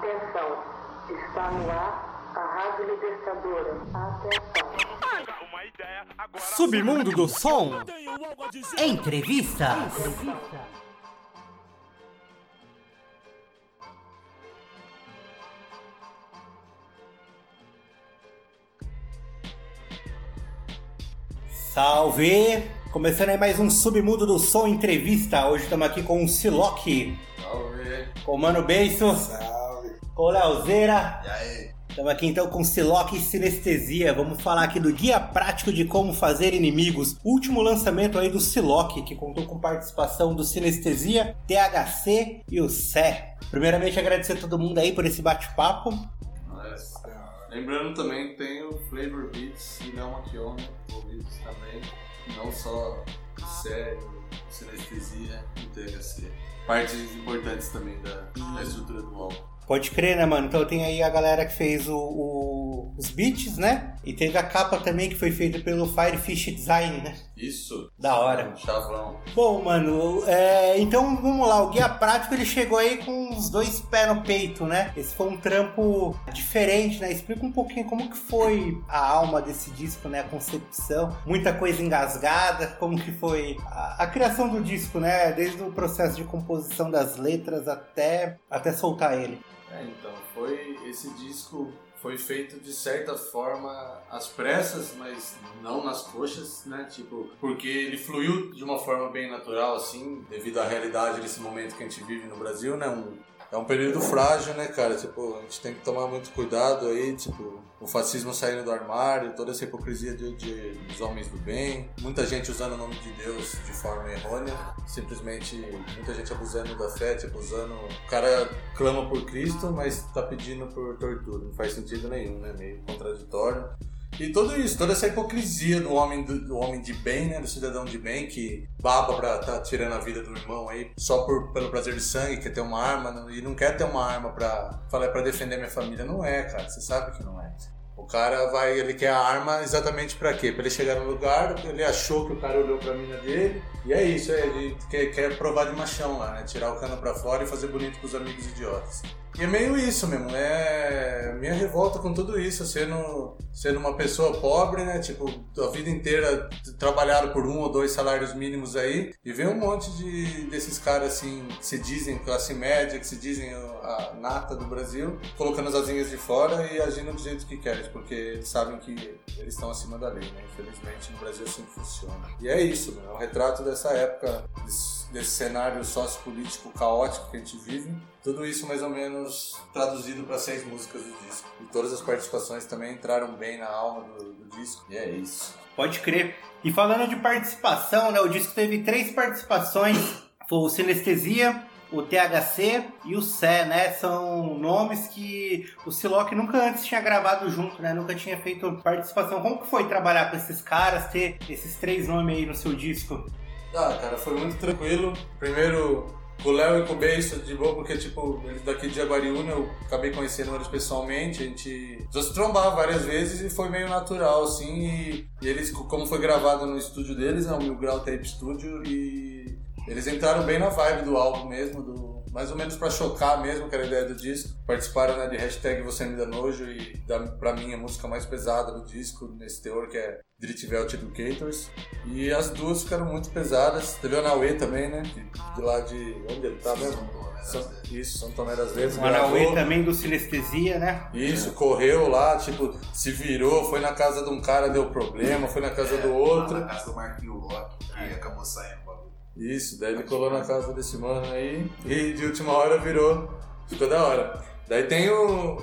Atenção, está no ar a Rádio Libertadora. Atenção. Submundo do Som. Entrevista. Salve! Começando aí mais um Submundo do Som Entrevista. Hoje estamos aqui com o Siloque, Salve! com o Mano Beiço, Salve! O Leozeira. E aí? Estamos aqui então com Siloque e Sinestesia. Vamos falar aqui do Guia Prático de Como Fazer Inimigos. Último lançamento aí do Siloque, que contou com participação do Sinestesia, THC e o Sé. Primeiramente agradecer a todo mundo aí por esse bate-papo. Lembrando também que tem o Flavor Beats e Léo Maquion envolvidos também. Não só sério, sinestesia e THC. Partes importantes também da, da estrutura do álbum. Pode crer, né, mano? Então tem aí a galera que fez o, o- os beats, né? E teve a capa também que foi feita pelo Firefish Design, né? Isso! Da hora. Chavão. Bom, mano, é, então vamos lá. O guia prático ele chegou aí com os dois pés no peito, né? Esse foi um trampo diferente, né? Explica um pouquinho como que foi a alma desse disco, né? A concepção, muita coisa engasgada, como que foi a, a criação do disco, né? Desde o processo de composição das letras até, até soltar ele. É, então, foi esse disco foi feito de certa forma às pressas, mas não nas coxas, né? Tipo, porque ele fluiu de uma forma bem natural, assim, devido à realidade desse momento que a gente vive no Brasil, né? Um, é um período frágil, né, cara? Tipo, a gente tem que tomar muito cuidado aí, tipo, o fascismo saindo do armário, toda essa hipocrisia de, de- dos homens do bem, muita gente usando o nome de Deus de forma errônea, simplesmente muita gente abusando da fé, tipo, usando. O cara clama por Cristo, mas tá pedindo por tortura. Não faz sentido nenhum, né? Meio contraditório. E tudo isso, toda essa hipocrisia do homem, do, do homem de bem, né? Do cidadão de bem que baba pra tá tirando a vida do irmão aí só por, pelo prazer de sangue, quer ter uma arma e não quer ter uma arma pra falar para defender minha família. Não é, cara. Você sabe que não é. O cara vai, ele quer a arma exatamente pra quê? Pra ele chegar no lugar, ele achou que o cara olhou pra mina dele, e é isso, é, ele quer, quer provar de machão lá, né? Tirar o cano pra fora e fazer bonito pros amigos idiotas. E é meio isso mesmo, é minha revolta com tudo isso, sendo, sendo uma pessoa pobre, né? Tipo, a vida inteira t- trabalharam por um ou dois salários mínimos aí, e ver um monte de desses caras assim, que se dizem classe média, que se dizem a nata do Brasil, colocando as asinhas de fora e agindo do jeito que querem, porque eles sabem que eles estão acima da lei, né? Infelizmente no Brasil assim funciona. E é isso, é um retrato dessa época, desse, desse cenário sociopolítico caótico que a gente vive. Tudo isso mais ou menos traduzido para seis músicas do disco. E todas as participações também entraram bem na alma do, do disco. E é isso. Pode crer. E falando de participação, né? O disco teve três participações. Foi o Sinestesia, o THC e o Sé, né? São nomes que o Siloc nunca antes tinha gravado junto, né? Nunca tinha feito participação. Como que foi trabalhar com esses caras, ter esses três nomes aí no seu disco? Ah, cara, foi muito tranquilo. Primeiro, o Léo e com o Beiço, de boa, porque, tipo, eles daqui de Jaguariúna, eu acabei conhecendo eles pessoalmente, a gente já se trombava várias vezes e foi meio natural, assim, e, e eles, como foi gravado no estúdio deles, né, o Mil Grau Tape Studio, e eles entraram bem na vibe do álbum mesmo, do, mais ou menos pra chocar mesmo, que era a ideia do disco. Participaram né, de hashtag Você Me Dá Nojo e da, pra mim a música mais pesada do disco, nesse teor, que é Dritvelt Educators. E as duas ficaram muito pesadas. Teve o Anauê também, né? De, de lá de. Onde ele tá mesmo? São, isso, São Tomé das Letras. O Anauê também do Sinestesia, né? Isso, correu lá, tipo, se virou, foi na casa de um cara, deu problema, foi na casa do outro. Na casa do Marquinho Rock, que acabou saindo. Isso, daí ele colou na casa desse mano aí e de última hora virou. Ficou da hora. Daí tem o,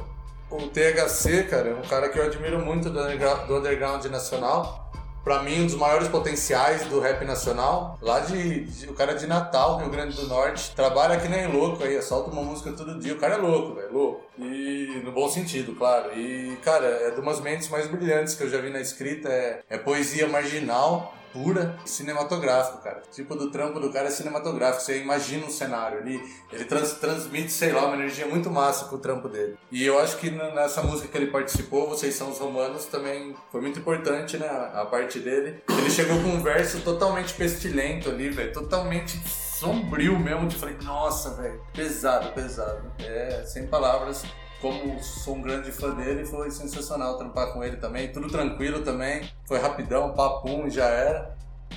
o THC, cara, um cara que eu admiro muito do underground, do underground nacional. Pra mim, um dos maiores potenciais do rap nacional. Lá de, de- O cara é de Natal, Rio Grande do Norte. Trabalha que nem louco aí, solta uma música todo dia. O cara é louco, velho, louco. E no bom sentido, claro. E, cara, é de umas mentes mais brilhantes que eu já vi na escrita. É, é poesia marginal pura cinematográfico, cara. Tipo do trampo do cara é cinematográfico. Você imagina um cenário ali, ele trans- transmite, sei lá, uma energia muito massa com o trampo dele. E eu acho que nessa música que ele participou, Vocês São os Romanos, também foi muito importante, né? A parte dele. Ele chegou com um verso totalmente pestilento ali, velho. Totalmente sombrio mesmo, eu falei, nossa, velho, pesado, pesado. É, sem palavras. Como sou um grande fã dele, foi sensacional trampar com ele também. Tudo tranquilo também. Foi rapidão, papum, já era.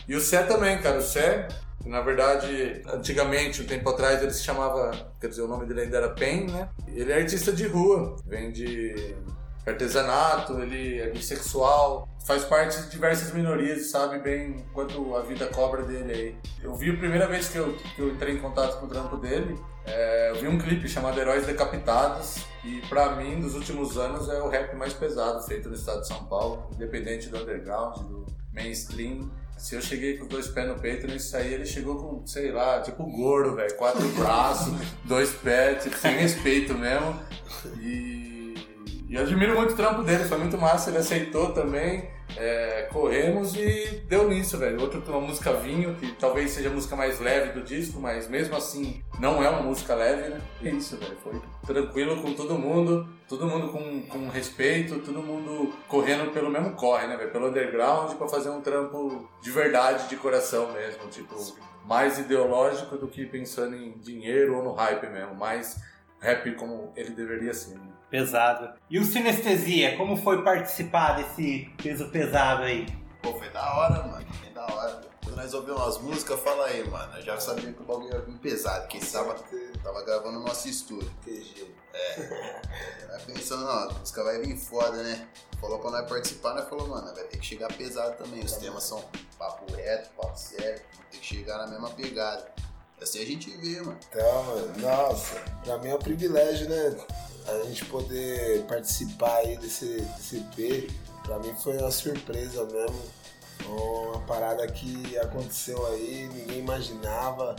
E o Sé também, cara. O Sé, na verdade, antigamente, um tempo atrás, ele se chamava. Quer dizer, o nome dele ainda era Pen, né? Ele é artista de rua. Vem de artesanato, ele é bissexual, faz parte de diversas minorias, sabe bem quanto a vida cobra dele aí. Eu vi a primeira vez que eu, que eu entrei em contato com o trampo dele, é, eu vi um clipe chamado Heróis Decapitados e pra mim, dos últimos anos, é o rap mais pesado feito no estado de São Paulo, independente do underground, do mainstream. Se eu cheguei com dois pés no peito, nisso aí ele chegou com, sei lá, tipo gordo, velho. Quatro braços, dois pés, tipo, sem respeito mesmo. E, e eu admiro muito o trampo dele, foi muito massa, ele aceitou também. É, corremos e deu nisso, velho. Outra uma música Vinho, que talvez seja a música mais leve do disco, mas mesmo assim não é uma música leve, né? É isso, velho. Foi tranquilo com todo mundo, todo mundo com, com respeito, todo mundo correndo pelo mesmo corre, né, velho? Pelo underground pra fazer um trampo de verdade, de coração mesmo. Tipo, mais ideológico do que pensando em dinheiro ou no hype mesmo. Mais rap como ele deveria ser, né? Pesado. E o Sinestesia, como foi participar desse peso pesado aí? Pô, foi da hora, mano. Foi da hora. Quando nós ouvimos umas músicas, fala aí, mano. Eu já sabia que o bagulho ia vir pesado, que tava, tava gravando no nosso estúdio. QG. Aí pensando, não, a música vai vir foda, né? Falou pra nós participar, nós falou, mano, vai ter que chegar pesado também. Os temas são papo reto, papo sério, tem que chegar na mesma pegada. Assim a gente vê, mano. Então, mano, nossa, pra mim é um privilégio, né? A gente poder participar aí desse, desse EP. Pra mim foi uma surpresa mesmo. Uma parada que aconteceu aí, ninguém imaginava.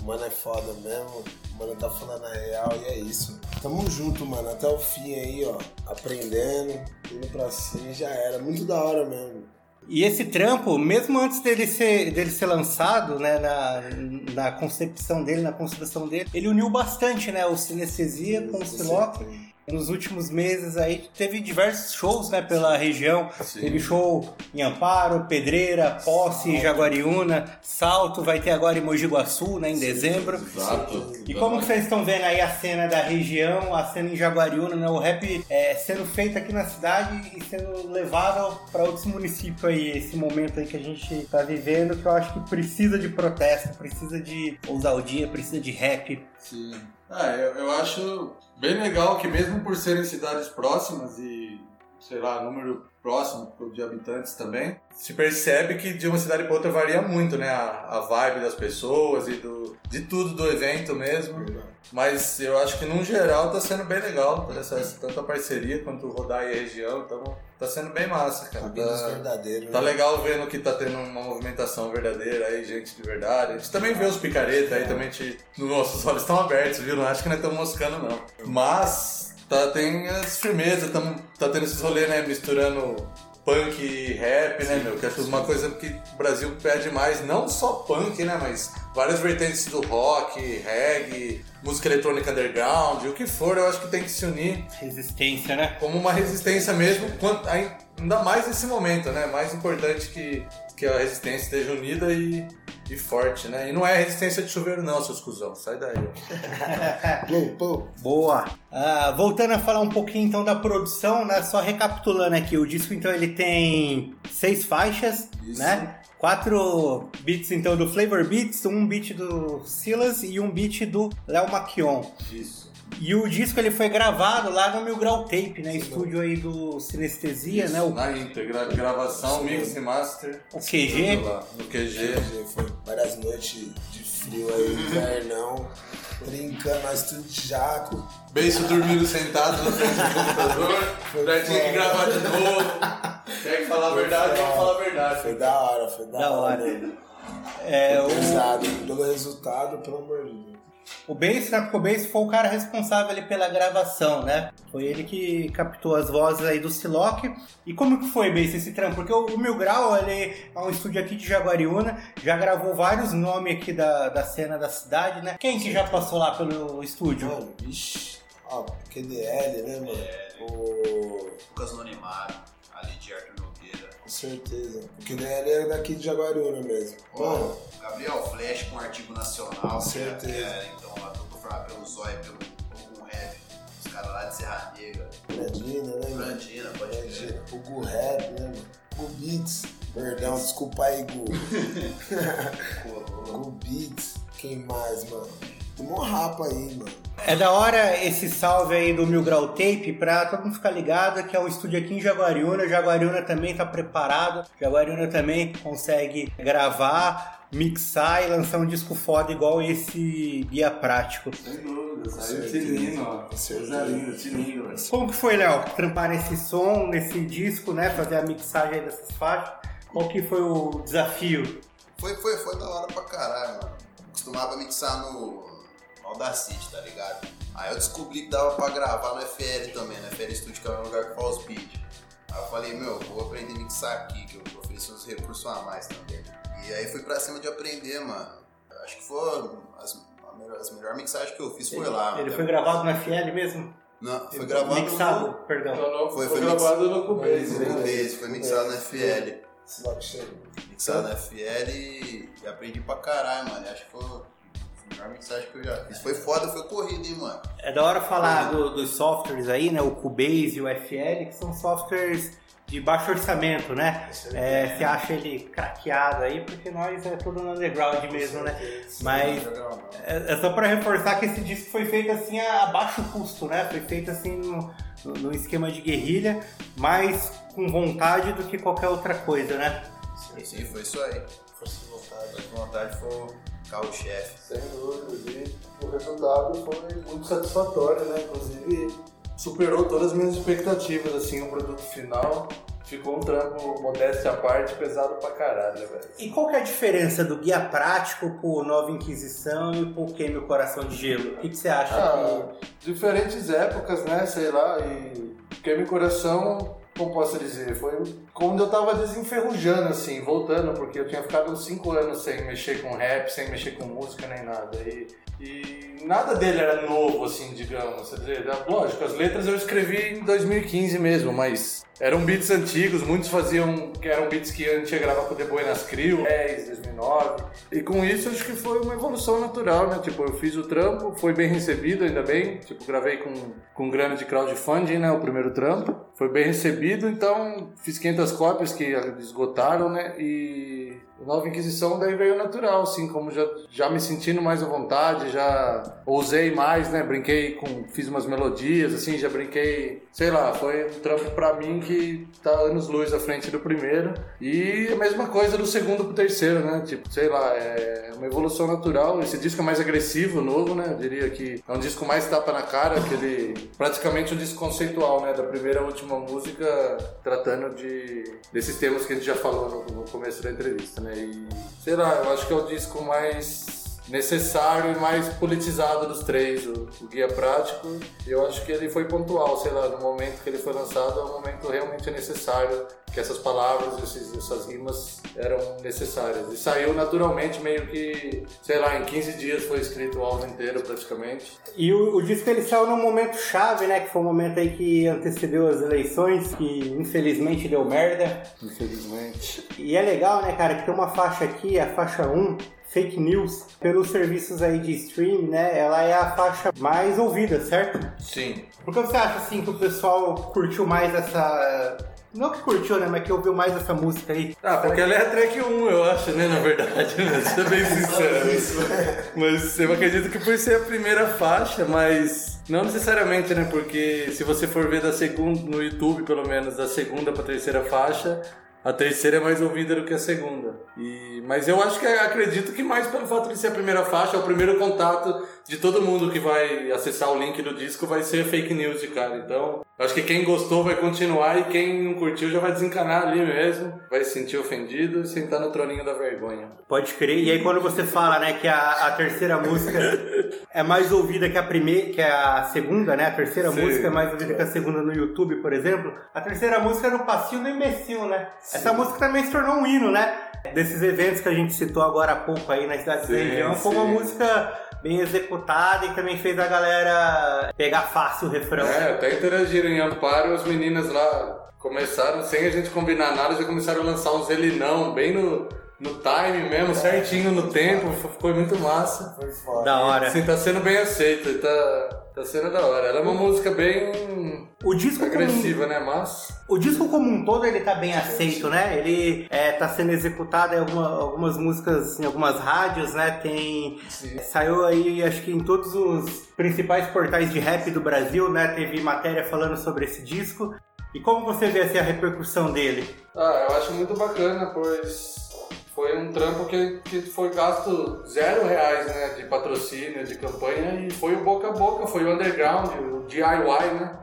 O mano é foda mesmo. O mano tá falando a real e é isso. Tamo junto, mano, até o fim aí, ó. Aprendendo, indo pra cima já era. Muito da hora mesmo. E esse trampo, mesmo antes dele ser, dele ser lançado, né, na, na concepção dele, na construção dele, ele uniu bastante, né, o Sinestesia com o Siloc. Nos últimos meses aí teve diversos shows, né, pela região. Sim. Teve show em Amparo, Pedreira, Posse, Jaguariúna, Salto, vai ter agora em Mogi Guaçu, né, em dezembro. Exato. E como que vocês estão vendo aí a cena da região, a cena em Jaguariúna, né? O rap é, sendo feito aqui na cidade e sendo levado para outros municípios aí, esse momento aí que a gente tá vivendo, que eu acho que precisa de protesto, precisa de ousadia, precisa de rap. Sim. Ah, eu, eu acho bem legal que mesmo por serem cidades próximas e, sei lá, número próximo de habitantes também, se percebe que de uma cidade para outra varia muito, né? A, a vibe das pessoas e do, de tudo do evento mesmo. Mas eu acho que, num geral, tá sendo bem legal. Essa, tanto a parceria quanto rodar aí a região. Então, tá sendo bem massa, cara. Tá, verdadeiros. Tá né? legal vendo que tá tendo uma movimentação verdadeira aí, gente de verdade. A gente também vê os picareta aí, também te... nossos olhos estão abertos, viu? Não acho que nós estamos moscando, não. Mas tá, tem as firmezas, tamo, tá tendo esses rolês, né? Misturando punk e rap, né, meu? Que acho uma coisa que o Brasil pede mais, não só punk, né? Mas várias vertentes do rock, reggae, música eletrônica underground, o que for, eu acho que tem que se unir Resistência, né? como uma resistência mesmo, ainda mais nesse momento, né? Mais importante que, que a resistência esteja unida e, e forte, né? E não é resistência de chuveiro não, seus cuzão, sai daí. Pô, pô. Boa. Ah, voltando a falar um pouquinho então da produção, né? Só recapitulando aqui, o disco então ele tem seis faixas, Isso. né? Quatro beats então do Flavor Beats, um beat do Silas e um beat do Léo Maquion. Isso. E o disco ele foi gravado lá no Mil Grau Tape, né? Estúdio aí do Sinestesia, né? O, Na íntegra, gravação, mix e master. o QG. Lá, no QG. Foi várias noites de frio aí, invernão. Brincando, nós tudo de jaco. Beijo dormindo sentado na frente do computador. Daí tinha que gravar de novo. Tem que falar a verdade, vamos falar a verdade. Foi da hora, foi da, Da hora. mesmo. É, o, Pesado, pelo resultado, pelo amor de Deus. O Bass, né? Porque o Bass foi o cara responsável ali pela gravação, né? Foi ele que captou as vozes aí do Siloc. E como que foi, Bass, esse trampo? Porque o, o Mil Grau, ele é um estúdio aqui de Jaguariúna, já gravou vários nomes aqui da, da cena da cidade, né? Quem que já passou lá pelo estúdio? Mano, vixi. Ó, QDL, né, mano? O. Lucas Nonimaro, ali de Arthur certeza. Porque daí ele é daqui de Jaguariúna mesmo. Mano, Ó, Gabriel Flash com artigo nacional. Que certeza. é, então, lá tô formado pelo Zóia, pelo Ogum Rap. Os caras lá de Serra Negra. Brandina, né, mano? Brandina, pode. Brandina. O Gu Rap, né, mano? Gu Beats. Perdão, desculpa aí, Gu. Colou. Gu Beats. Quem mais, mano? Um rapa aí, mano. É da hora esse salve aí do Mil Grau Tape pra todo mundo ficar ligado que é um estúdio aqui em Jaguariúna. Jaguariúna também tá preparado. Jaguariúna também consegue gravar, mixar e lançar um disco foda igual esse Guia Prático. Sem dúvida, saiu ó. Coisa linda. Como que foi, Léo, trampar nesse som, nesse disco, né? Fazer a mixagem aí dessas faixas. Qual que foi o desafio? Foi, foi, foi da hora pra caralho, mano. Costumava mixar no Audacity, tá ligado? Aí eu descobri que dava pra gravar no FL também, no FL Studio, que é o lugar que faz os beats. Aí eu falei, meu, vou aprender a mixar aqui, que eu ofereci uns recursos a mais também. E aí fui pra cima de aprender, mano. Acho que foi as, a melhor- as melhores mixagens que eu fiz foi lá. Ele mano. foi gravado no FL mesmo? Não, foi gravado Mixado, perdão. Não, não, Foi- foi, foi gravado no Cubase, no né? Cubase, foi mixado no FL. Esse logo chega. Mixado no FL e, e aprendi pra caralho, mano. Acho que foi melhor mixagem que eu já fiz. Foi foda, foi corrido, hein, mano. É da hora falar do- dos softwares aí, né? O Cubase e o FL, que são softwares de baixo orçamento, né? É, você acha ele craqueado aí, porque nós é tudo no underground mesmo, né? Mas é, é só pra reforçar que esse disco foi feito assim a, baixo custo, né? Foi feito assim no, no- esquema de guerrilha, mais com vontade do que qualquer outra coisa, né? Sim, foi isso aí. Força de vontade. Foi de vontade, foi carro-chefe. Sem dúvida, e o resultado foi muito satisfatório, né? Inclusive, superou todas as minhas expectativas, assim, o produto final. Ficou um trampo, modéstia à parte, pesado pra caralho, velho. E qual que é a diferença do Guia Prático pro Nova Inquisição e pro Queime o Coração de Gelo? O que, que você acha Ah, que... diferentes épocas, né? Sei lá, e Queime Coração, como posso dizer, foi quando eu tava desenferrujando, assim, voltando, porque eu tinha ficado uns 5 anos sem mexer com rap, sem mexer com música nem nada. E, e nada dele era novo, assim, digamos. Dizer, lógico, as letras eu escrevi em 2015 mesmo, mas eram beats antigos, muitos faziam, que eram beats que a gente ia gravar com o The Boy nas Crio, 10, 2009. E com isso acho que foi uma evolução natural, né? Tipo, eu fiz o trampo, foi bem recebido, ainda bem. Tipo, gravei com, com grana de crowdfunding, né? O primeiro trampo. Foi bem recebido, então fiz 500 cópias que esgotaram, né? E Nova Inquisição daí veio natural, assim, como já, já me sentindo mais à vontade, já ousei mais, né? Brinquei com. Fiz umas melodias, assim, já brinquei. Sei lá, foi um trampo pra mim que tá anos luz à frente do primeiro. E a mesma coisa do segundo pro terceiro, né? Tipo, sei lá, é uma evolução natural. Esse disco é mais agressivo, novo, né? Eu diria que é um disco mais tapa na cara, aquele. Praticamente um disco conceitual, né? Da primeira à última música, tratando de desses temas que a gente já falou no, no começo da entrevista, né? E sei lá, eu acho que é o disco mais necessário e mais politizado dos três, o, o Guia Prático. Eu acho que ele foi pontual, sei lá, no momento que ele foi lançado, é um momento realmente necessário, que essas palavras, esses, essas rimas eram necessárias. E saiu naturalmente, meio que, sei lá, em 15 dias foi escrito o álbum inteiro praticamente. E o, o disco ele saiu num momento chave, né? Que foi um momento aí que antecedeu as eleições, que infelizmente deu merda. Infelizmente. E é legal, né, cara, que tem uma faixa aqui, a faixa 1, Fake News, pelos serviços aí de stream, né? Ela é a faixa mais ouvida, certo? Sim. Por que você acha, assim, que o pessoal curtiu mais essa... Não que curtiu, né, mas que ouviu mais essa música aí. Ah, porque ela é a track 1, eu acho, né, na verdade, né? Ser bem sincero. Mas eu acredito que por ser a primeira faixa, mas não necessariamente, né? Porque se você for ver da segunda, no YouTube, pelo menos, da segunda pra terceira faixa, a terceira é mais ouvida do que a segunda. E, mas eu acho que acredito que mais pelo fato de ser a primeira faixa, é o primeiro contato de todo mundo que vai acessar o link do disco vai ser fake news de cara. Então, acho que quem gostou vai continuar e quem não curtiu já vai desencanar ali mesmo, vai se sentir ofendido e sentar no troninho da vergonha. Pode crer. E aí quando você fala, né, que a, a terceira música é mais ouvida que a primeira, que a segunda, né? A terceira Sim. música é mais ouvida que a segunda no YouTube, por exemplo. A terceira música é no passinho do imbecil, né? Essa música também se tornou um hino, né? Desses eventos que a gente citou agora há pouco aí na cidade da Sim, região, foi uma sim. música bem executada e também fez a galera pegar fácil o refrão. É, até interagiram em Amparo, as meninas lá começaram, sem a gente combinar nada, já começaram a lançar uns elinão bem no, no time mesmo, certinho no tempo, ficou muito massa. Foi foda. Da hora. Assim, tá sendo bem aceita, tá, tá sendo da hora. Ela é uma música bem O disco como, agressiva, né? Mas. o disco como um todo ele tá bem aceito, né? Ele é, tá sendo executado em alguma- algumas músicas em algumas rádios, né? Tem saiu aí acho que em todos os principais portais de rap do Brasil, né? Teve matéria falando sobre esse disco. E como você vê assim, a repercussão dele? Ah, eu acho muito bacana, pois foi um trampo que, que foi gasto zero reais, né? De patrocínio, de campanha, e foi o boca a boca, foi o underground, o DIY, né?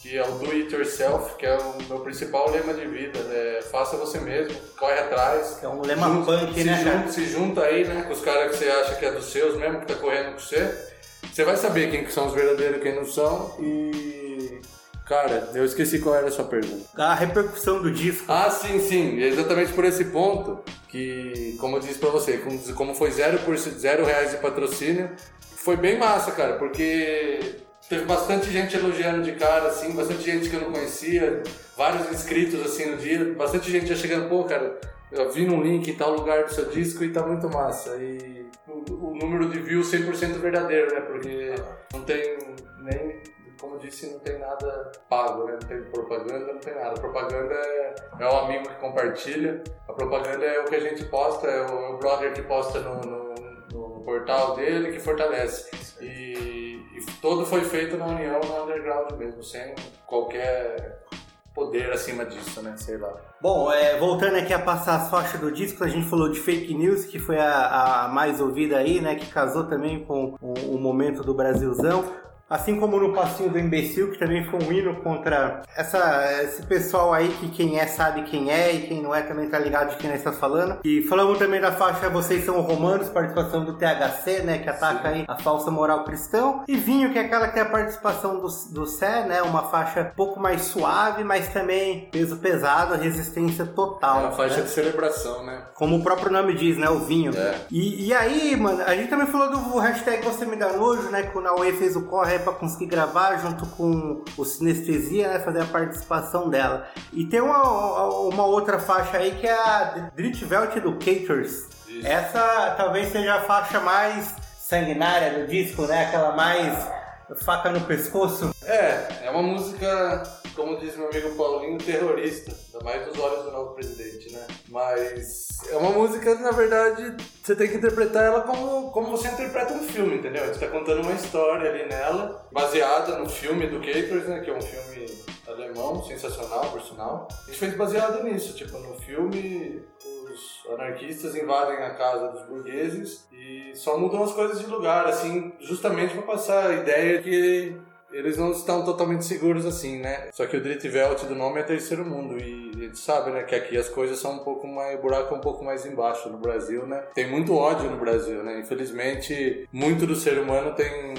Que é o do it yourself, que é o meu principal lema de vida, é faça você mesmo, corre atrás. É um lema Junta- punk, se né, junta, se junta aí, né, com os caras que você acha que é dos seus mesmo, que tá correndo com você. Você vai saber quem que são os verdadeiros e quem não são. E. Cara, eu esqueci qual era a sua pergunta. A repercussão do disco. Ah, sim, sim. Exatamente por esse ponto que, como eu disse pra você, como- como foi zero, por, zero reais de patrocínio, foi bem massa, cara, porque teve bastante gente elogiando de cara, assim, bastante gente que eu não conhecia, vários inscritos, assim, no dia, bastante gente já chegando, pô, cara, eu vi num link em tal lugar do seu disco e tá muito massa. E o, o número de views 100% verdadeiro, né, porque não tem nem como disse, não tem nada pago, né? Não tem propaganda, não tem nada. A propaganda é, é o amigo que compartilha, a propaganda é o que a gente posta, é o, é o brother que posta no, no- no portal dele que fortalece. E, e foi feito na união, no underground mesmo, sem qualquer poder acima disso, né? Sei lá. Bom, é, voltando aqui a passar as faixas do disco, a gente falou de Fake News, que foi a, a mais ouvida aí, né? Que casou também com o, o momento do Brasilzão. Assim como no Passinho do Imbecil, que também foi um hino contra essa, esse pessoal aí que quem é sabe quem é e quem não é também tá ligado de quem nós estamos falando. E falamos também da faixa Vocês São Romanos, participação do THC, né? Que ataca aí a falsa moral cristão. E Vinho, que é aquela que tem a participação do, do Sé, né? Uma faixa um pouco mais suave, mas também peso pesado, resistência total. É uma faixa né? de celebração, né? Como o próprio nome diz, né? O vinho. É. E, e aí, mano, a gente também falou do hashtag Você Me Dá Nojo, né? Que o Naue fez o corre pra conseguir gravar junto com o Sinestesia, né? Fazer a participação dela. E tem uma, uma outra faixa aí que é a Dritvelt Educators. Isso. Essa talvez seja a faixa mais sanguinária do disco, né? Aquela mais faca no pescoço. É, é uma música, como diz meu amigo Paulinho, terrorista, ainda mais nos olhos do novo presidente, né? Mas é uma música, na verdade, você tem que interpretar ela como, como você interpreta um filme, entendeu? A gente tá contando uma história ali nela, baseada no filme Educators, né? Que é um filme alemão, sensacional, por sinal. A gente fez baseado nisso, tipo, no filme os anarquistas invadem a casa dos burgueses e só mudam as coisas de lugar, assim, justamente para passar a ideia que eles não estão totalmente seguros assim, né? Só que o Dritvelt do nome é terceiro mundo e a gente sabe, né, que aqui as coisas são um pouco mais, o buraco é um pouco mais embaixo no Brasil, né? Tem muito ódio no Brasil, né? Infelizmente, muito do ser humano tem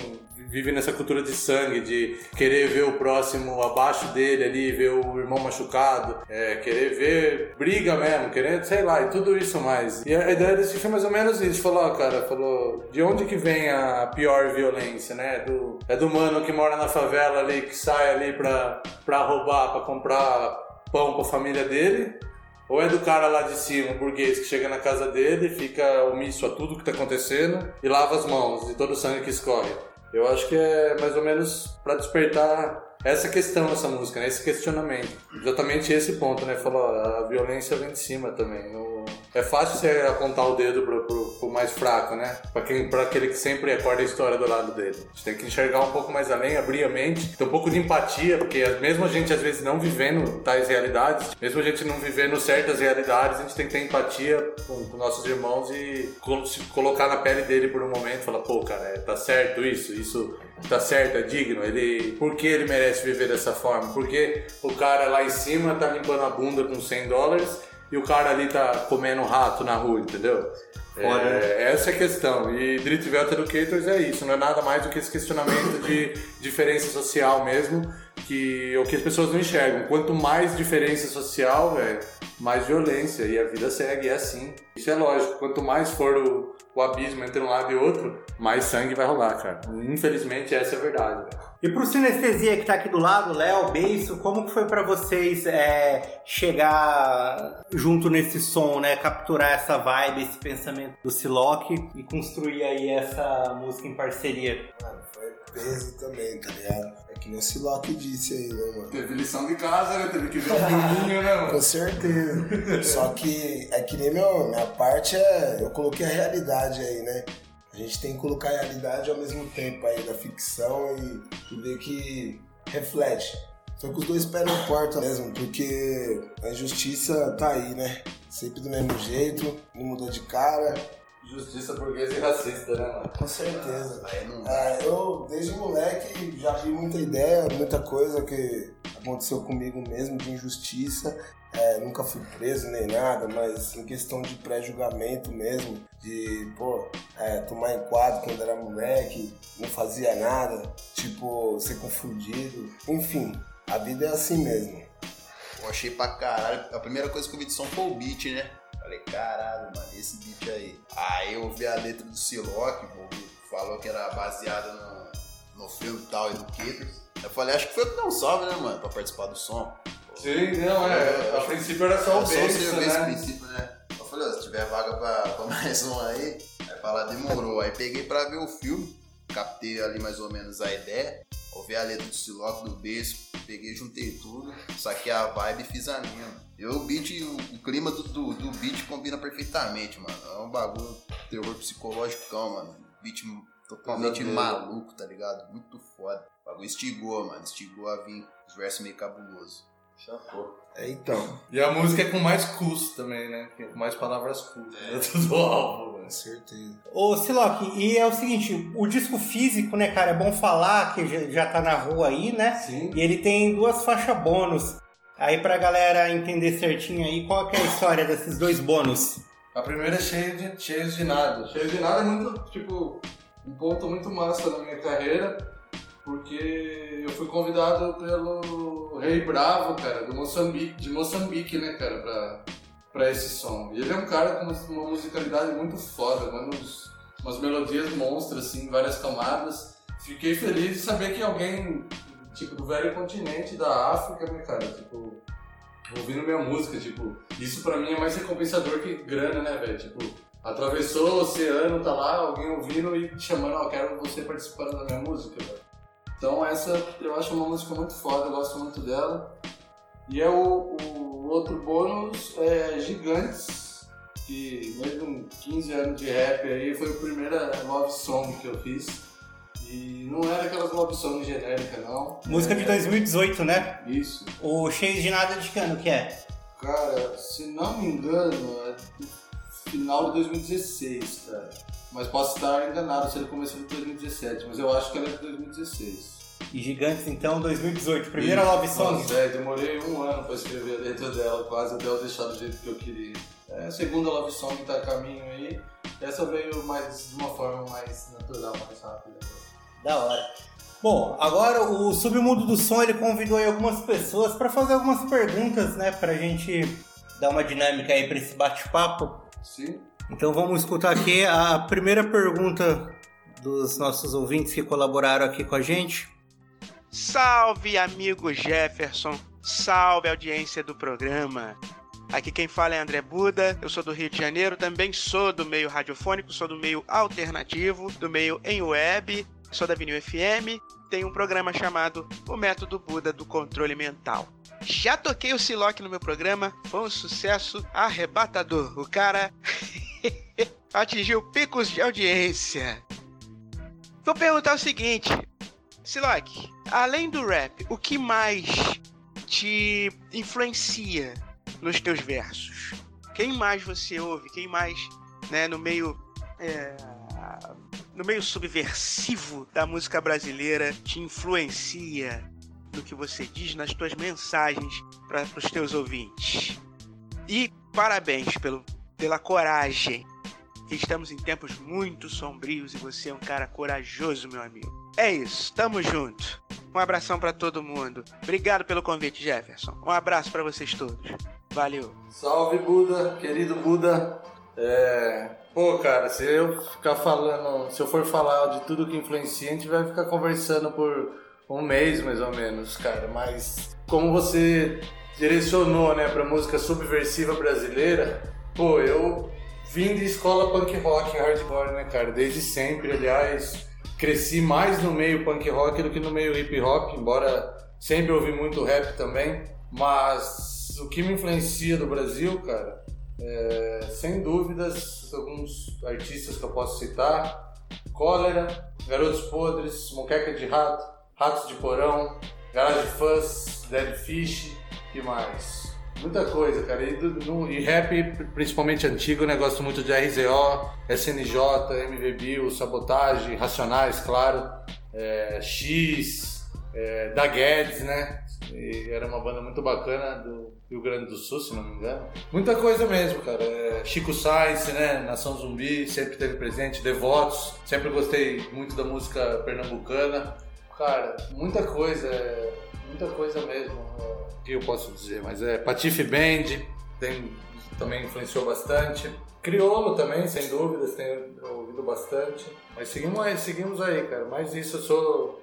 vive nessa cultura de sangue, de querer ver o próximo abaixo dele ali, ver o irmão machucado, é, querer ver briga mesmo, querer, sei lá, e tudo isso mais. E a ideia desse filme é mais ou menos isso. Falou, cara, falou, de onde que vem a pior violência, né? Do, é do mano que mora na favela ali, que sai ali pra, pra roubar, pra comprar pão pra família dele. Ou é do cara lá de cima, o burguês, que chega na casa dele, fica omisso a tudo que tá acontecendo e lava as mãos de todo o sangue que escorre. Eu acho que é mais ou menos pra despertar essa questão, essa música, né? esse questionamento. Exatamente esse ponto, né? Falou, a violência vem de cima também. É fácil você apontar o dedo pro, pro, mais fraco, né? Pra, quem, pra aquele que sempre acorda a história do lado dele. A gente tem que enxergar um pouco mais além, abrir a mente, ter um pouco de empatia, porque mesmo a gente às vezes não vivendo tais realidades, mesmo a gente não vivendo certas realidades, a gente tem que ter empatia com, com nossos irmãos e se colocar na pele dele por um momento falar, pô, cara, é, tá certo isso, isso tá certo, é digno, ele. Por que ele merece viver dessa forma? Porque o cara lá em cima tá limpando a bunda com 100 dólares e o cara ali tá comendo rato na rua, entendeu? É, essa é a questão. E Dritvelt Educators é isso, não é nada mais do que esse questionamento de diferença social mesmo, que o que as pessoas não enxergam. Quanto mais diferença social, velho, mais violência. E a vida segue, é assim. Isso é lógico. Quanto mais for o, o abismo entre um lado e outro, mais sangue vai rolar, cara. Infelizmente, essa é a verdade, velho. E pro Sinestesia que tá aqui do lado, Léo, Beiço, como que foi pra vocês é, chegar junto nesse som, né? Capturar essa vibe, esse pensamento do Siloc e construir aí essa música em parceria? Mano, foi peso também, tá ligado? É que nem o Siloc disse aí, né, mano? Teve lição de casa, né? Teve que ver o filminho, né, mano? Com certeza. Só que é que nem meu, minha parte é. Eu coloquei a realidade aí, né? A gente tem que colocar a realidade ao mesmo tempo aí da ficção e, ver que reflete. Foi com os dois pés na porta mesmo, porque a injustiça tá aí, né? Sempre do mesmo jeito, não mudou de cara. Justiça burguesa e racista, né, mano? Com certeza. Não dá. É, eu, desde moleque, já vi muita ideia, muita coisa que aconteceu comigo mesmo de injustiça. É, nunca fui preso nem nada, mas em questão de pré-julgamento mesmo, de, pô, é, tomar enquadro quando era moleque, não fazia nada, tipo, ser confundido. Enfim, a vida é assim mesmo. Eu achei pra caralho. A primeira coisa que eu vi de som foi o beat, né? Falei, caralho, mano, esse beat aí. Aí eu vi a letra do Siloc, falou que era baseada no, no filme tal e do Caters. Eu falei, acho que foi o que deu um salve, né, mano, pra participar do som. Sim, não, é. A princípio era só o Eu só beijo, serviu esse né? princípio, né? Eu falei, ó, se tiver vaga pra, pra mais um aí, aí falar demorou. Aí peguei pra ver o filme, captei ali mais ou menos a ideia, ouvi a letra do Siloc, do beijo, peguei, juntei tudo, saquei a vibe e fiz a minha. Eu, o beat, o, o clima do, do, do beat combina perfeitamente, mano. É um bagulho, terror psicológico, mano. Beat totalmente maluco, tá ligado? Muito foda. O bagulho estigou, mano. Estigou a vir os versos meio cabuloso. Chapou. É, então, E a música é com mais custo também, né? Com mais palavras custas dentro do álbum, mano. Com certeza. Ô, Siloc, e é o seguinte, o disco físico, né, cara, é bom falar que já, tá na rua aí, né? Sim. E ele tem duas faixas bônus. Aí pra galera entender certinho aí, qual que é a história desses dois bônus? A primeira é cheia de, cheia de nada. Cheia de nada é muito, tipo, um ponto muito massa na minha carreira, porque eu fui convidado pelo Rei Bravo, cara, do Moçambique, de Moçambique, né, cara, pra, pra esse som. E ele é um cara com uma, musicalidade muito foda, mano, uns, umas melodias monstras, assim, várias camadas. Fiquei feliz de saber que alguém, tipo, do velho continente da África, né, cara, tipo, ouvindo minha música, tipo, isso pra mim é mais recompensador que grana, né, velho? Tipo, atravessou o oceano, tá lá, alguém ouvindo e chamando, ó, quero você participando da minha música, velho. Então essa eu acho uma música muito foda, eu gosto muito dela. E é o, o outro bônus é Gigantes, que mesmo 15 anos de rap aí, foi a primeira love song que eu fiz. E não era aquelas love song genéricas, não. Música de É, 2018, né? Isso. O Cheio de Nada de que ano que é? Cara, se não me engano, é do final de 2016, cara. Mas posso estar enganado se ele começou em 2017, mas eu acho que ela é de 2016. E Gigantes, então, 2018. Primeira Love Song. Nossa, é, demorei um ano pra escrever a letra dela, quase até eu deixar do jeito que eu queria. É, a segunda Love Song tá a caminho aí. Essa veio mais de uma forma mais natural, mais rápida. Da hora. Bom, agora o Submundo do Som ele convidou aí algumas pessoas para fazer algumas perguntas, né, pra gente dar uma dinâmica aí pra esse bate-papo. Sim? Então vamos escutar aqui a primeira pergunta dos nossos ouvintes que colaboraram aqui com a gente. Salve, amigo Jefferson. Salve, audiência do programa. Aqui quem fala é André Buda, eu sou do Rio de Janeiro, também sou do meio radiofônico, sou do meio alternativo, do meio em web, sou da Vinil FM, tenho um programa chamado O Método Buda do Controle Mental. Já toquei o Siloc no meu programa, foi um sucesso arrebatador. O cara atingiu picos de audiência. Vou perguntar o seguinte, Siloc, além do rap, o que mais te influencia nos teus versos? Quem mais você ouve? Quem mais, né, no meio é, no meio subversivo da música brasileira te influencia no que você diz nas tuas mensagens para os teus ouvintes? E parabéns pelo, pela coragem. Estamos em tempos muito sombrios e você é um cara corajoso, meu amigo. É isso, tamo junto. Um abração pra todo mundo. Obrigado pelo convite, Jefferson. Um abraço pra vocês todos. Valeu. Salve Buda, querido Buda. É... Pô, cara, se eu ficar falando, se eu for falar de tudo que influencia, a gente vai ficar conversando por, um mês mais ou menos, cara. Mas como você direcionou, né, pra música subversiva brasileira, pô, eu vim de escola punk rock, hardcore, né, cara? Desde sempre, aliás, cresci mais no meio punk rock do que no meio hip hop, embora sempre ouvi muito rap também. Mas o que me influencia do Brasil, cara, é, sem dúvidas, alguns artistas que eu posso citar: Cólera, Garotos Podres, Moqueca de Rato, Ratos de Porão, Garage Fuzz, Dead Fish e mais. Muita coisa, cara. E, no- e rap, principalmente antigo, né? Gosto muito de RZO, SNJ, MV Bill, Sabotage, Racionais, claro, é, X, é, da Guedes, né? E era uma banda muito bacana do Rio Grande do Sul, se não me engano. Muita coisa mesmo, cara. É, Chico Sainz, né? Nação Zumbi, sempre teve presente. Devotos, sempre gostei muito da música pernambucana. Cara, muita coisa, é, muita coisa mesmo. Eu posso dizer? Mas é Patife Band, tem, também influenciou bastante. Criolo também, sem dúvidas, tenho ouvido bastante. Mas seguimos aí, seguimos aí, cara. Mas isso eu sou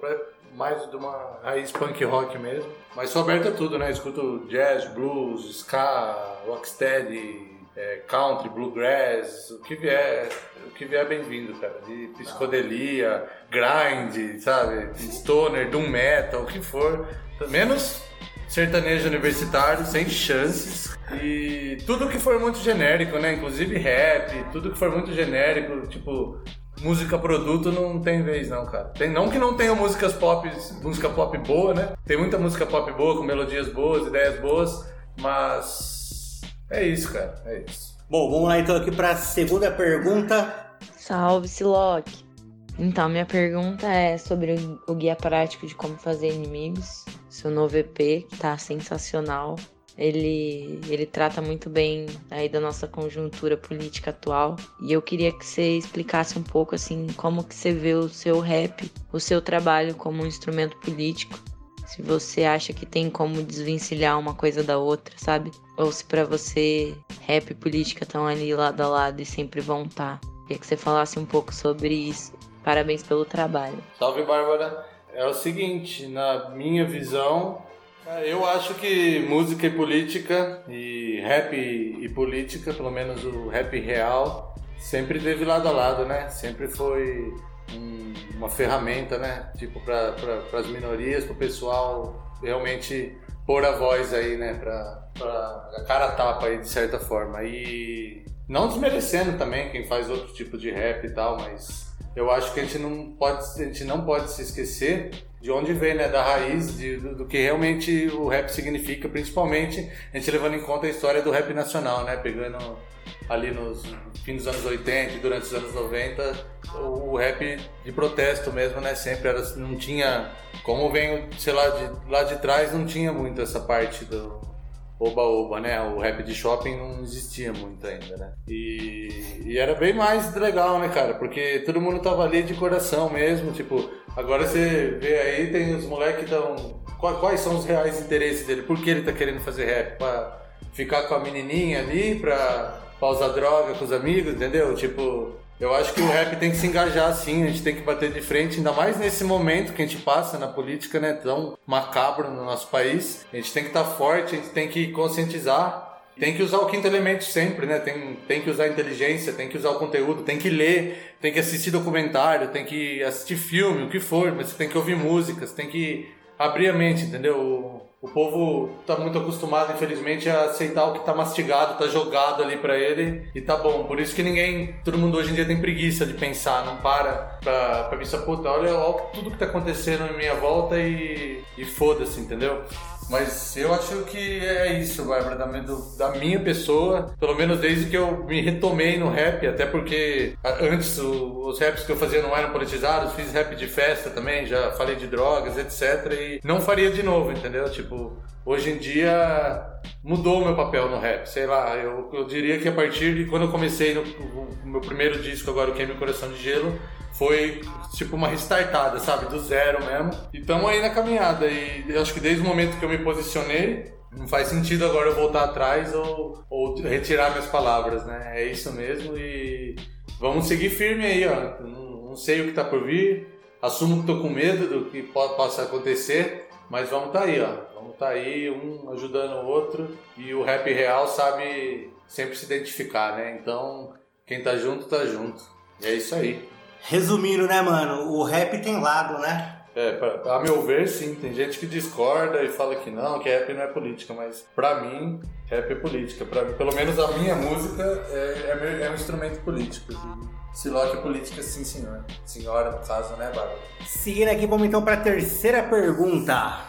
mais de uma raiz punk rock mesmo. Mas sou aberto a tudo, né? Escuto jazz, blues, ska, rocksteady, é, country, bluegrass, o que vier, o que vier bem-vindo, cara. De psicodelia, grind, sabe? Stoner, doom metal, o que for. Menos sertanejo universitário, sem chances. E tudo que for muito genérico, né? Inclusive rap, tudo que for muito genérico, tipo música produto não tem vez não, cara. Tem não que não tenha músicas pop, música pop boa, né? Tem muita música pop boa com melodias boas, ideias boas, mas é isso, cara. É isso. Bom, vamos lá então aqui para a segunda pergunta. Salve, Siloc! Então, minha pergunta é sobre o- o guia prático de como fazer inimigos. Seu novo EP, que tá sensacional. Ele, ele trata muito bem aí da nossa conjuntura política atual. E eu queria que você explicasse um pouco assim como que você vê o seu rap, o seu trabalho como um instrumento político. Se você acha que tem como desvencilhar uma coisa da outra, sabe? Ou se pra você rap e política estão ali lado a lado e sempre vão estar. Queria que você falasse um pouco sobre isso. Parabéns pelo trabalho. Salve, Bárbara. É o seguinte, na minha visão, eu acho que música e política, e rap e política, pelo menos o rap real, sempre teve lado a lado, né? Sempre foi um- uma ferramenta, né? Tipo, para pra, as minorias, para o pessoal realmente pôr a voz aí, né? Pra a cara tapa aí, de certa forma. E não desmerecendo também quem faz outro tipo de rap e tal, mas eu acho que a gente não pode, a gente não pode se esquecer de onde vem, né, da raiz de, do, do que realmente o rap significa, principalmente a gente levando em conta a história do rap nacional, né, pegando ali nos fim dos anos 80 e durante os anos 90, o rap de protesto mesmo, né, sempre era, não tinha, como vem, sei lá, de, lá de trás não tinha muito essa parte do oba-oba, né? O rap de shopping não existia muito ainda, né? E, e era bem mais legal, né, cara? Porque todo mundo tava ali de coração mesmo, tipo, agora você vê aí, tem os moleques que estão. Quais são os reais interesses dele? Por que ele tá querendo fazer rap? Pra ficar com a menininha ali, pra, pra usar droga com os amigos, entendeu? Tipo, eu acho que o rap tem que se engajar assim, a gente tem que bater de frente, ainda mais nesse momento que a gente passa na política, né, tão macabro no nosso país. A gente tem que estar forte, a gente tem que conscientizar, tem que usar o quinto elemento sempre, né? Tem, tem que usar a inteligência, tem que usar o conteúdo, tem que ler, tem que assistir documentário, tem que assistir filme, o que for, mas você tem que ouvir músicas, tem que abrir a mente, entendeu? O, povo tá muito acostumado, infelizmente, a aceitar o que tá mastigado, tá jogado ali pra ele e tá bom. Por isso que ninguém, todo mundo hoje em dia tem preguiça de pensar, não para pra, pra pensar, puta, olha, olha tudo que tá acontecendo em minha volta e, e foda-se, entendeu? Mas eu acho que é isso, Bárbara, da, da minha pessoa, pelo menos desde que eu me retomei no rap, até porque antes o- os raps que eu fazia não eram politizados, fiz rap de festa também, já falei de drogas, etc. E não faria de novo, entendeu? Tipo, hoje em dia mudou o meu papel no rap, sei lá, eu, eu diria que a partir de quando eu comecei no, o meu primeiro disco, agora o Queime Coração de Gelo, foi tipo uma restartada, sabe? Do zero mesmo. E tamo aí na caminhada. E eu acho que desde o momento que eu me posicionei, não faz sentido agora eu voltar atrás ou, ou retirar minhas palavras, né? É isso mesmo e vamos seguir firme aí, ó. Não, sei o que tá por vir. Assumo que tô com medo do que po- possa acontecer, mas vamos tá aí, ó. Vamos tá aí, um ajudando o outro. E o rap real sabe sempre se identificar, né? Então, quem tá junto, tá junto. E é isso aí. Resumindo, né, mano? O rap tem lado, né? É, pra, a meu ver, sim. Tem gente que discorda e fala que não, que rap não é política, mas pra mim, rap é política. Pra pelo menos a minha música é, é, meu- é um instrumento político. E Siloc é política, sim, senhor. Senhora, no caso, né, Bárbara? Seguindo aqui, vamos então pra terceira pergunta.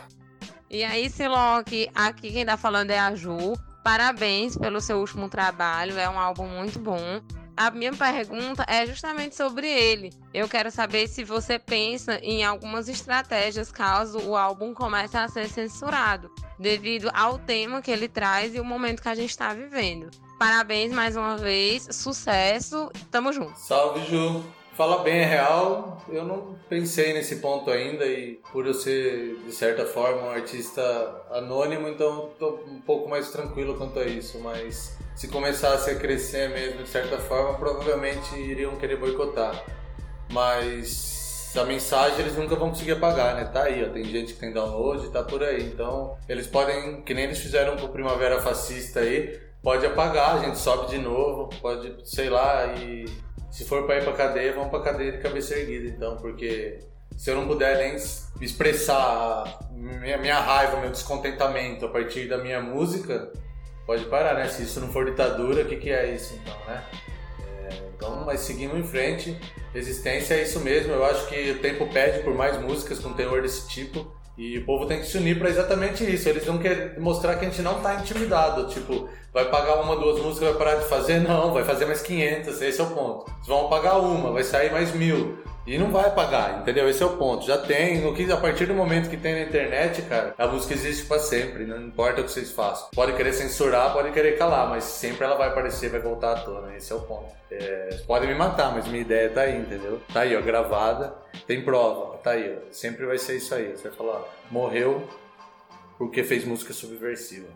E aí, Siloc, aqui quem tá falando é a Ju. Parabéns pelo seu último trabalho, é um álbum muito bom. A minha pergunta é justamente sobre ele. Eu quero saber se você pensa em algumas estratégias caso o álbum comece a ser censurado, devido ao tema que ele traz e o momento que a gente está vivendo. Parabéns mais uma vez, sucesso, tamo junto. Salve, Ju. Fala bem, é real. Eu não pensei nesse ponto ainda e por eu ser, de certa forma, um artista anônimo, então tô um pouco mais tranquilo quanto a isso. Mas se começasse a crescer mesmo, de certa forma, provavelmente iriam querer boicotar. Mas a mensagem eles nunca vão conseguir apagar, né? Tá aí, ó. Tem gente que tem download, tá por aí. Então, eles podem, que nem eles fizeram com o Primavera Fascista aí, pode apagar, a gente sobe de novo, pode, sei lá, e se for pra ir pra cadeia, vamos pra cadeia de cabeça erguida, então, porque se eu não puder nem expressar minha, minha raiva, meu descontentamento a partir da minha música, pode parar, né? Se isso não for ditadura, o que, que é isso, então, né? É, então, mas seguimos em frente. Resistência é isso mesmo. Eu acho que o tempo pede por mais músicas com teor desse tipo. E o povo tem que se unir pra exatamente isso. Eles não querem mostrar que a gente não tá intimidado. Tipo, vai pagar uma, duas músicas, vai parar de fazer? Não, vai fazer mais 500. Esse é o ponto. Eles vão pagar uma, vai sair mais mil. E não vai pagar, entendeu? Esse é o ponto. Já tem, no que, a partir do momento que tem na internet, cara, a música existe pra sempre, não importa o que vocês façam. Pode querer censurar, pode querer calar, mas sempre ela vai aparecer, vai voltar à tona. Esse é o ponto. É, podem me matar, mas minha ideia tá aí, entendeu? Tá aí, ó, gravada, tem prova, tá aí, ó. Sempre vai ser isso aí. Você vai falar, morreu porque fez música subversiva.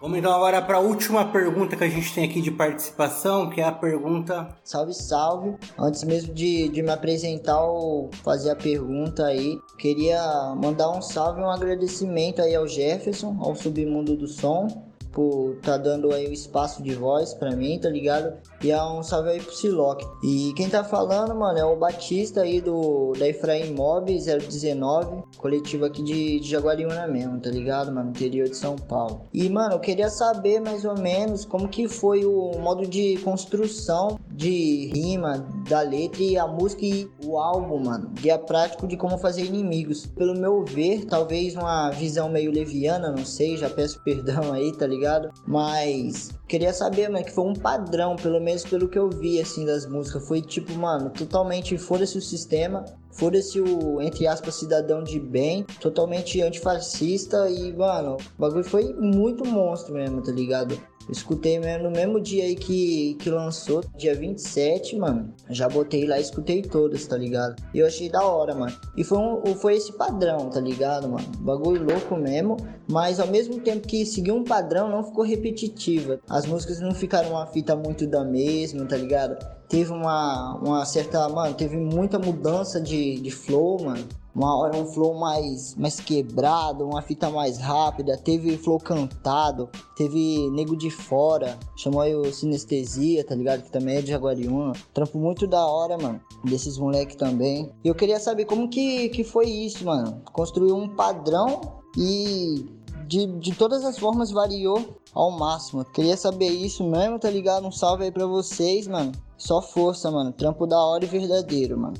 Vamos então agora para a última pergunta que a gente tem aqui de participação, que é a pergunta. Salve, salve. Antes mesmo de, de me apresentar ou fazer a pergunta aí, queria mandar um salve e um agradecimento aí ao Jefferson, ao Submundo do Som, por tá dando aí o espaço de voz pra mim, tá ligado? E é um salve aí pro Siloc. E quem tá falando, mano, é o Batista aí do da Efraim Mob 019, coletivo aqui de, de Jaguariúna mesmo, tá ligado, mano? Interior de São Paulo. E, mano, eu queria saber mais ou menos como que foi o modo de construção de rima da letra e a música e o álbum, mano. Guia prático de como fazer inimigos. Pelo meu ver, talvez uma visão meio leviana, não sei, já peço perdão aí, tá ligado? Mas queria saber, mano, que foi um padrão, pelo menos pelo que eu vi, assim, das músicas. Foi tipo, mano, totalmente foda-se o sistema, foda-se o, entre aspas, cidadão de bem, totalmente antifascista e, mano, o bagulho foi muito monstro mesmo, tá ligado? Escutei no mesmo dia aí que, que lançou, dia 27, mano. Já botei lá e escutei todas, tá ligado? E eu achei da hora, mano. E foi, um, foi esse padrão, tá ligado, mano? Bagulho louco mesmo. Mas ao mesmo tempo que seguiu um padrão, não ficou repetitiva. As músicas não ficaram uma fita muito da mesma, tá ligado? Teve uma, uma certa. Mano, teve muita mudança de, de flow, mano. Uma hora um flow mais, mais quebrado, uma fita mais rápida, teve flow cantado, teve Nego de Fora, chamou aí o Sinestesia, tá ligado? Que também é de Jaguariúna. Trampo muito da hora, mano, desses moleque também. E eu queria saber como que, que foi isso, mano. Construiu um padrão e de, de todas as formas variou ao máximo. Queria saber isso mesmo, tá ligado? Um salve aí pra vocês, mano. Só força, mano. Trampo da hora e verdadeiro, mano.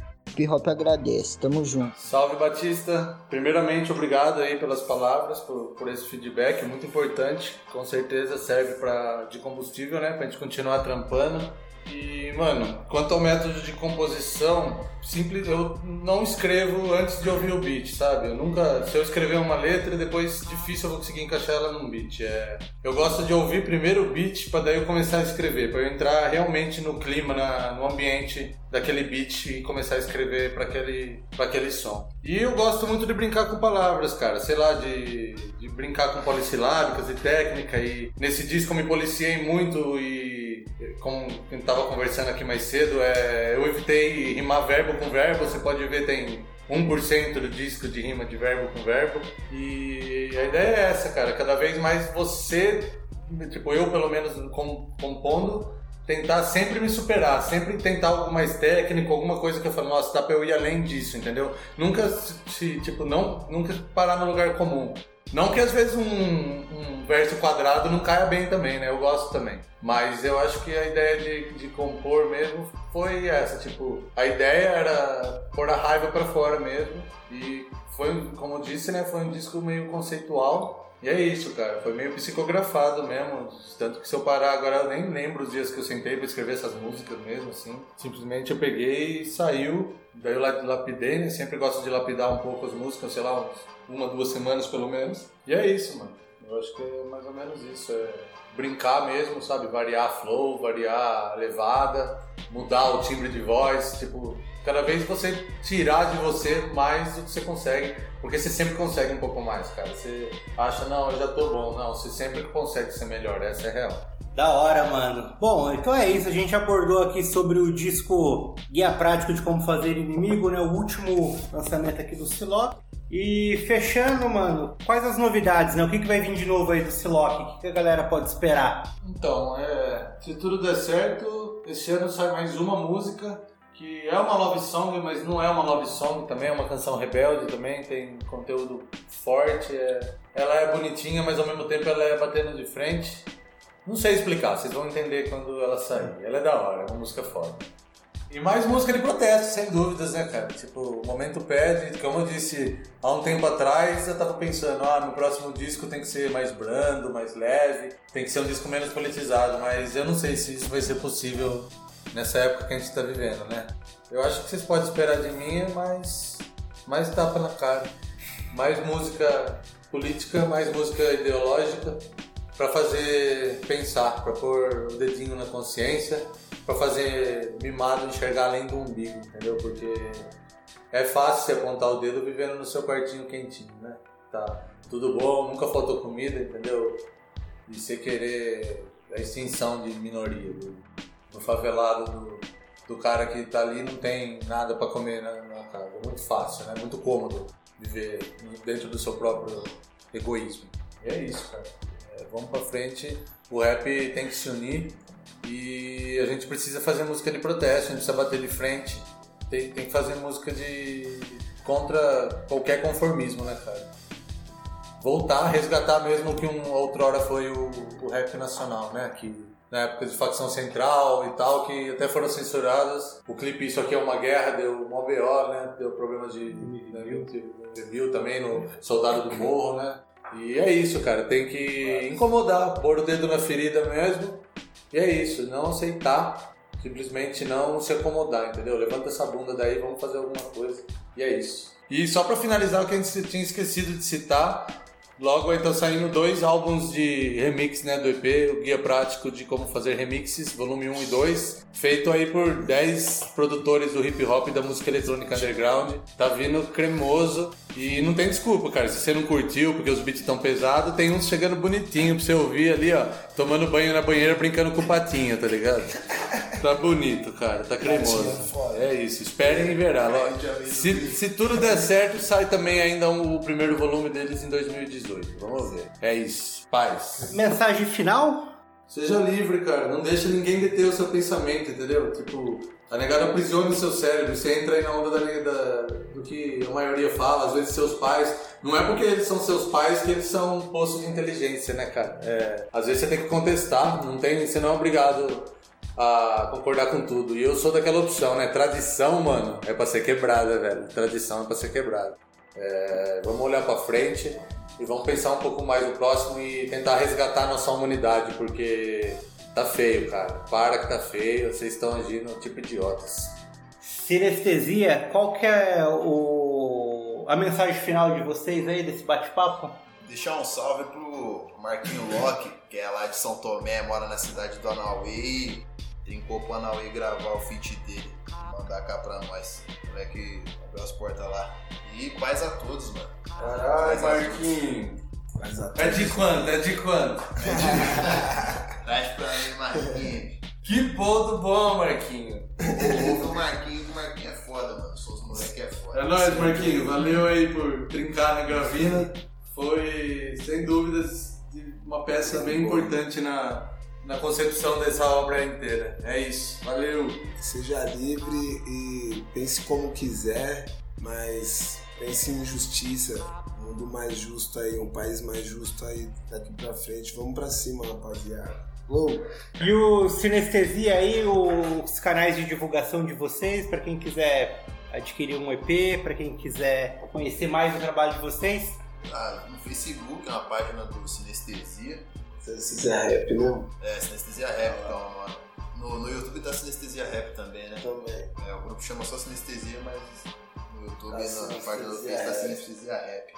Hop agradece, tamo junto. Salve Batista! Primeiramente, obrigado aí pelas palavras, por, por esse feedback, muito importante. Com certeza serve pra, de combustível, né? Pra gente continuar trampando. E, mano, quanto ao método de composição, simples, eu não escrevo antes de ouvir o beat, sabe? Eu nunca, se eu escrever uma letra, depois difícil eu vou conseguir encaixar ela num beat. É, eu gosto de ouvir primeiro o beat para daí eu começar a escrever, para eu entrar realmente no clima, na, no ambiente daquele beat e começar a escrever para aquele, pra aquele som. E eu gosto muito de brincar com palavras, cara, sei lá, de, de brincar com polissilábicas e técnica. E nesse disco eu me policiei muito e como a gente tava conversando aqui mais cedo, é, eu evitei rimar verbo com verbo. Você pode ver, tem 1% do disco de rima de verbo com verbo. E a ideia é essa, cara. Cada vez mais você, tipo, eu pelo menos com- compondo, tentar sempre me superar, sempre tentar algo mais técnico, alguma coisa que eu falo, nossa, dá pra eu ir além disso, entendeu? Nunca se, tipo, não, nunca parar no lugar comum. Não que às vezes um, um verso quadrado não caia bem também, né? Eu gosto também. Mas eu acho que a ideia de, de compor mesmo foi essa, tipo, a ideia era pôr a raiva pra fora mesmo. E foi, como eu disse, né? Foi um disco meio conceitual. E é isso, cara. Foi meio psicografado mesmo. Tanto que se eu parar agora, eu nem lembro os dias que eu sentei pra escrever essas músicas mesmo, assim. Simplesmente eu peguei e saiu. Daí eu la- lapidei, né? Sempre gosto de lapidar um pouco as músicas, sei lá, uma, duas semanas pelo menos. E é isso, mano. Eu acho que é mais ou menos isso. É brincar mesmo, sabe? Variar a flow, variar a levada, mudar o timbre de voz. Tipo, cada vez você tirar de você mais do que você consegue. Porque você sempre consegue um pouco mais, cara. Você acha, não, eu já tô bom. Não, você sempre consegue ser melhor. Essa é a real. Da hora, mano. Bom, então é isso. A gente abordou aqui sobre o disco Guia Prático de Como Fazer Inimigo, né? O último lançamento aqui do Siloc. E fechando, mano, quais as novidades, né? O que, que vai vir de novo aí do Siloc? O que, que a galera pode esperar? Então, é, se tudo der certo, esse ano sai mais uma música que é uma love song, mas não é uma love song também, é uma canção rebelde também, tem conteúdo forte, é- ela é bonitinha, mas ao mesmo tempo ela é batendo de frente. Não sei explicar, vocês vão entender quando ela sair. Ela é da hora, é uma música foda. E mais música de protesto, sem dúvidas, né, cara? Tipo, o momento pede, como eu disse há um tempo atrás, eu tava pensando, ah, no próximo disco tem que ser mais brando, mais leve, tem que ser um disco menos politizado, mas eu não sei se isso vai ser possível nessa época que a gente tá vivendo, né? Eu acho que vocês podem esperar de mim mais, mais tapa na cara, mais música política, mais música ideológica, para fazer pensar, para pôr o dedinho na consciência, para fazer mimado enxergar além do umbigo, entendeu? Porque é fácil você apontar o dedo vivendo no seu quartinho quentinho, né? Tá tudo bom, nunca faltou comida, entendeu? E você querer a extinção de minoria, do, do favelado, do, do cara que tá ali e não tem nada para comer na, na casa. É muito fácil, né? Muito cômodo viver dentro do seu próprio egoísmo. E é isso, cara. É, vamos pra frente. O rap tem que se unir e a gente precisa fazer música de protesto, a gente precisa bater de frente. Tem, tem que fazer música de contra qualquer conformismo, né, cara? Voltar, resgatar mesmo o que um outrora foi o, o rap nacional, né? Que na época de facção central e tal, que até foram censuradas. O clipe Isso Aqui é uma Guerra deu mó BO, né? Deu problema de review também no Soldado do Morro, né? E é isso, cara. Tem que incomodar, pôr o dedo na ferida mesmo. E é isso, não aceitar, simplesmente não se acomodar, entendeu? Levanta essa bunda daí, vamos fazer alguma coisa. E é isso. E só pra finalizar o que a gente tinha esquecido de citar, logo então saindo dois álbuns de remix né, do EP, o Guia Prático de Como Fazer Remixes, volume 1 e 2, feito aí por 10 produtores do hip hop e da música eletrônica underground. Tá vindo cremoso e não tem desculpa, cara. Se você não curtiu porque os beats estão pesados, tem uns chegando bonitinho pra você ouvir ali, ó, tomando banho na banheira, brincando com patinha, tá ligado? Tá bonito, cara, tá cremoso. É isso, esperem e verá. Ó, Se, se tudo der certo, sai também ainda um- o primeiro volume deles em 2018. Vamos ver. É isso. Paz. Mensagem final? Seja livre, cara. Não deixa ninguém deter o seu pensamento, entendeu? Tipo, a negada aprisiona o seu cérebro. Você entra aí na onda da, da- do que a maioria fala, às vezes seus pais. Não é porque eles são seus pais que eles são um poço de inteligência, né, cara? É, às vezes você tem que contestar, não tem, você não é obrigado a concordar com tudo. E eu sou daquela opção, né? Tradição, mano, é pra ser quebrada, velho. Tradição é pra ser quebrada. É, vamos olhar pra frente e vamos pensar um pouco mais no próximo e tentar resgatar a nossa humanidade, porque tá feio, cara. Para que tá feio, vocês estão agindo tipo idiotas. Sinestesia, qual que é o... a mensagem final de vocês aí desse bate-papo? Deixar um salve pro Marquinho Locke, que é lá de São Tomé, mora na cidade do Anauê. Trincou pro Anauê gravar o feat dele. Mandar cá pra nós. O moleque abriu as portas lá. E paz a todos, mano. Caralho, Marquinho. É de quanto? É de quanto? Traz pra mim, Marquinhos. Que ponto bom, Marquinho. O Marquinho, o Marquinho é foda, mano. Sou os moleques é foda. É nóis, Marquinho. Valeu aí por trincar na gravina. Foi, sem dúvidas, uma peça bem importante na, na concepção dessa obra inteira. É isso. Valeu. Seja livre e pense como quiser, mas pense em justiça. Um mundo mais justo aí, um país mais justo aí daqui pra frente. Vamos pra cima, rapaziada. Uou. E o Sinestesia aí, os canais de divulgação de vocês, pra quem quiser adquirir um EP, pra quem quiser conhecer mais o trabalho de vocês. Ah, no Facebook, é uma página do Sinestesia. Sinestesia Rap, não? É, Sinestesia Rap, então, mano. No, no YouTube tá Sinestesia Rap também, né? Também. É, o grupo chama só Sinestesia, mas no YouTube, Tá na página do Face, tá. Sinestesia Rap.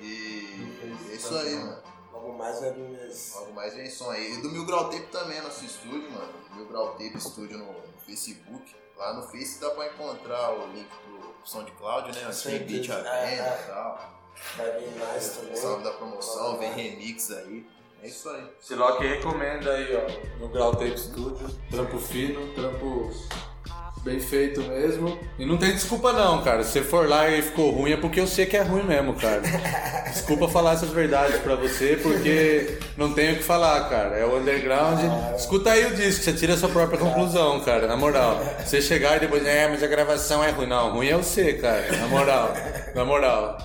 E é isso aí, mano. Logo mais vai vir mesmo. Logo mais vem som aí. E do Mil Grau Tape também, nosso estúdio, mano. Mil Grau Tape Estúdio no, no Facebook. Lá no Face dá pra encontrar o link pro SoundCloud, né? Tem beat à venda Ah, e tal. Vai vir mais também. Salve da promoção, vem remix aí. É isso aí. Siloc recomenda aí, ó, no Grau Tape Studio. Trampo fino, trampo bem feito mesmo. E não tem desculpa não, cara. Se você for lá e ficou ruim é porque eu sei que é ruim mesmo, cara. Desculpa falar essas verdades pra você, porque não tenho o que falar, cara. É o underground. Escuta aí o disco, você tira a sua própria conclusão, cara, na moral. Você chegar e depois, é, mas a gravação é ruim. Não, ruim é você, cara, na moral. Na moral.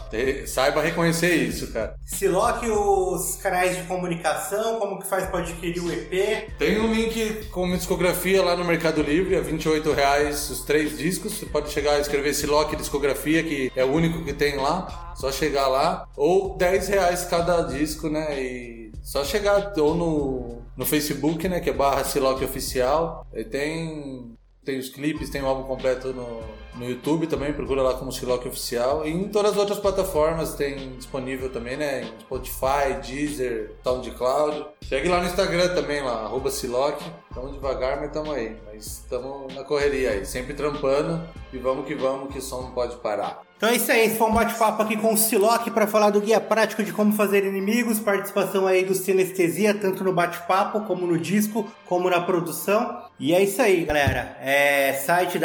Saiba reconhecer isso, cara. Siloc, os canais de comunicação, como que faz pra adquirir o EP. Tem um link com uma discografia lá no Mercado Livre, a 28 reais os três discos. Você pode chegar e escrever Siloc Discografia, que é o único que tem lá. Só chegar lá. Ou 10 reais cada disco, né? E só chegar ou no, no Facebook, né? Que é barra Siloc Oficial. E tem, tem os clipes, tem o álbum completo no, no YouTube também. Procura lá como Siloc Oficial. E em todas as outras plataformas tem disponível também, né? Em Spotify, Deezer, SoundCloud. Segue lá no Instagram também, lá, arroba Siloc. Tamo devagar, mas tamo aí. Mas estamos na correria aí, sempre trampando. E vamos que vamos, que o som não pode parar. Então é isso aí, esse foi um bate-papo aqui com o Siloc para falar do guia prático de como fazer inimigos, participação aí do Sinestesia, tanto no bate-papo, como no disco, como na produção. E é isso aí, galera. É site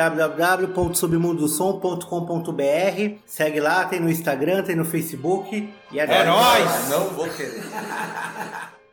www.submundosom.com.br. Segue lá, tem no Instagram, tem no Facebook. E É agora nóis! Não vou querer.